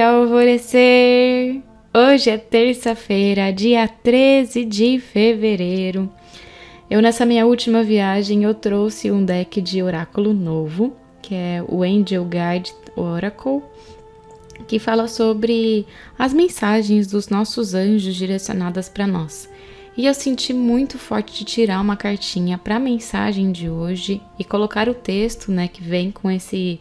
alvorecer! Hoje é terça-feira, dia 13 de fevereiro. Eu nessa minha última viagem eu trouxe um deck de oráculo novo, que é o Angel Guide Oracle, que fala sobre as mensagens dos nossos anjos direcionadas para nós. E eu senti muito forte de tirar uma cartinha para a mensagem de hoje e colocar o texto, né, que vem com esse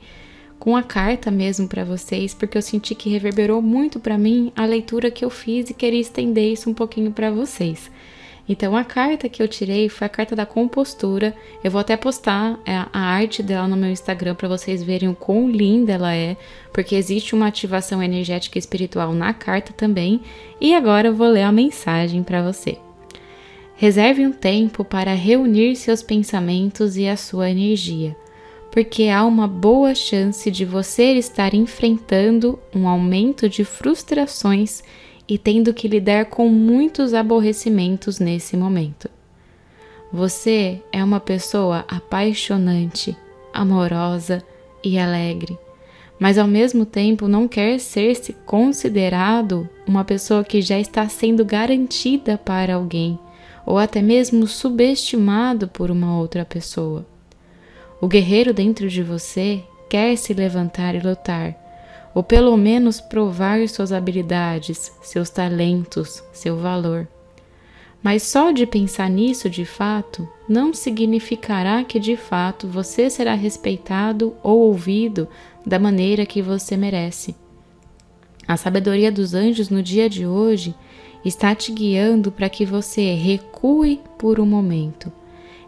com a carta mesmo para vocês, porque eu senti que reverberou muito para mim a leitura que eu fiz e queria estender isso um pouquinho para vocês. Então a carta que eu tirei foi a carta da compostura. Eu vou até postar é, a arte dela no meu Instagram para vocês verem o quão linda ela é, porque existe uma ativação energética e espiritual na carta também. E agora eu vou ler a mensagem para você. Reserve um tempo para reunir seus pensamentos e a sua energia porque há uma boa chance de você estar enfrentando um aumento de frustrações e tendo que lidar com muitos aborrecimentos nesse momento. Você é uma pessoa apaixonante, amorosa e alegre, mas ao mesmo tempo não quer ser-se considerado uma pessoa que já está sendo garantida para alguém ou até mesmo subestimado por uma outra pessoa. O guerreiro dentro de você quer se levantar e lutar, ou pelo menos provar suas habilidades, seus talentos, seu valor. Mas só de pensar nisso de fato não significará que de fato você será respeitado ou ouvido da maneira que você merece. A sabedoria dos anjos no dia de hoje está te guiando para que você recue por um momento,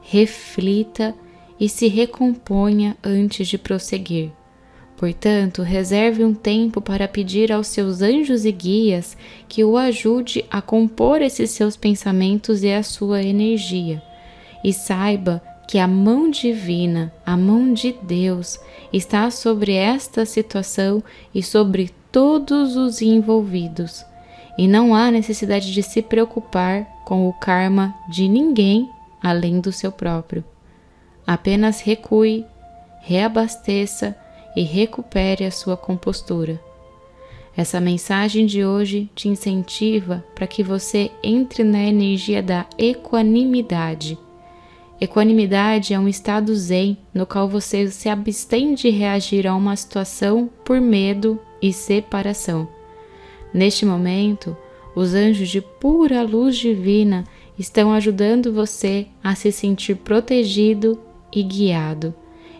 reflita e se recomponha antes de prosseguir. Portanto, reserve um tempo para pedir aos seus anjos e guias que o ajude a compor esses seus pensamentos e a sua energia. E saiba que a mão divina, a mão de Deus, está sobre esta situação e sobre todos os envolvidos. E não há necessidade de se preocupar com o karma de ninguém além do seu próprio. Apenas recue, reabasteça e recupere a sua compostura. Essa mensagem de hoje te incentiva para que você entre na energia da equanimidade. Equanimidade é um estado zen no qual você se abstém de reagir a uma situação por medo e separação. Neste momento, os anjos de pura luz divina estão ajudando você a se sentir protegido e guiado,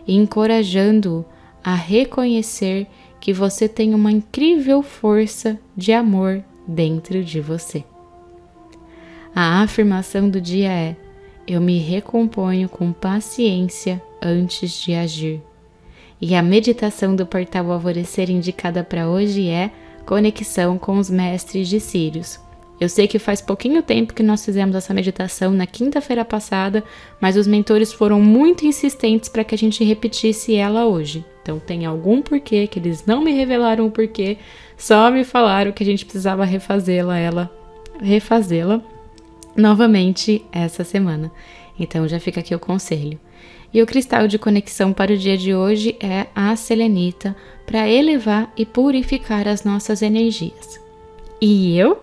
encorajando-o a reconhecer que você tem uma incrível força de amor dentro de você. A afirmação do dia é: Eu me recomponho com paciência antes de agir. E a meditação do portal Alvorecer indicada para hoje é Conexão com os Mestres de Sírios. Eu sei que faz pouquinho tempo que nós fizemos essa meditação na quinta-feira passada, mas os mentores foram muito insistentes para que a gente repetisse ela hoje. Então tem algum porquê que eles não me revelaram o porquê, só me falaram que a gente precisava refazê-la, ela refazê-la novamente essa semana. Então já fica aqui o conselho. E o cristal de conexão para o dia de hoje é a selenita para elevar e purificar as nossas energias. E eu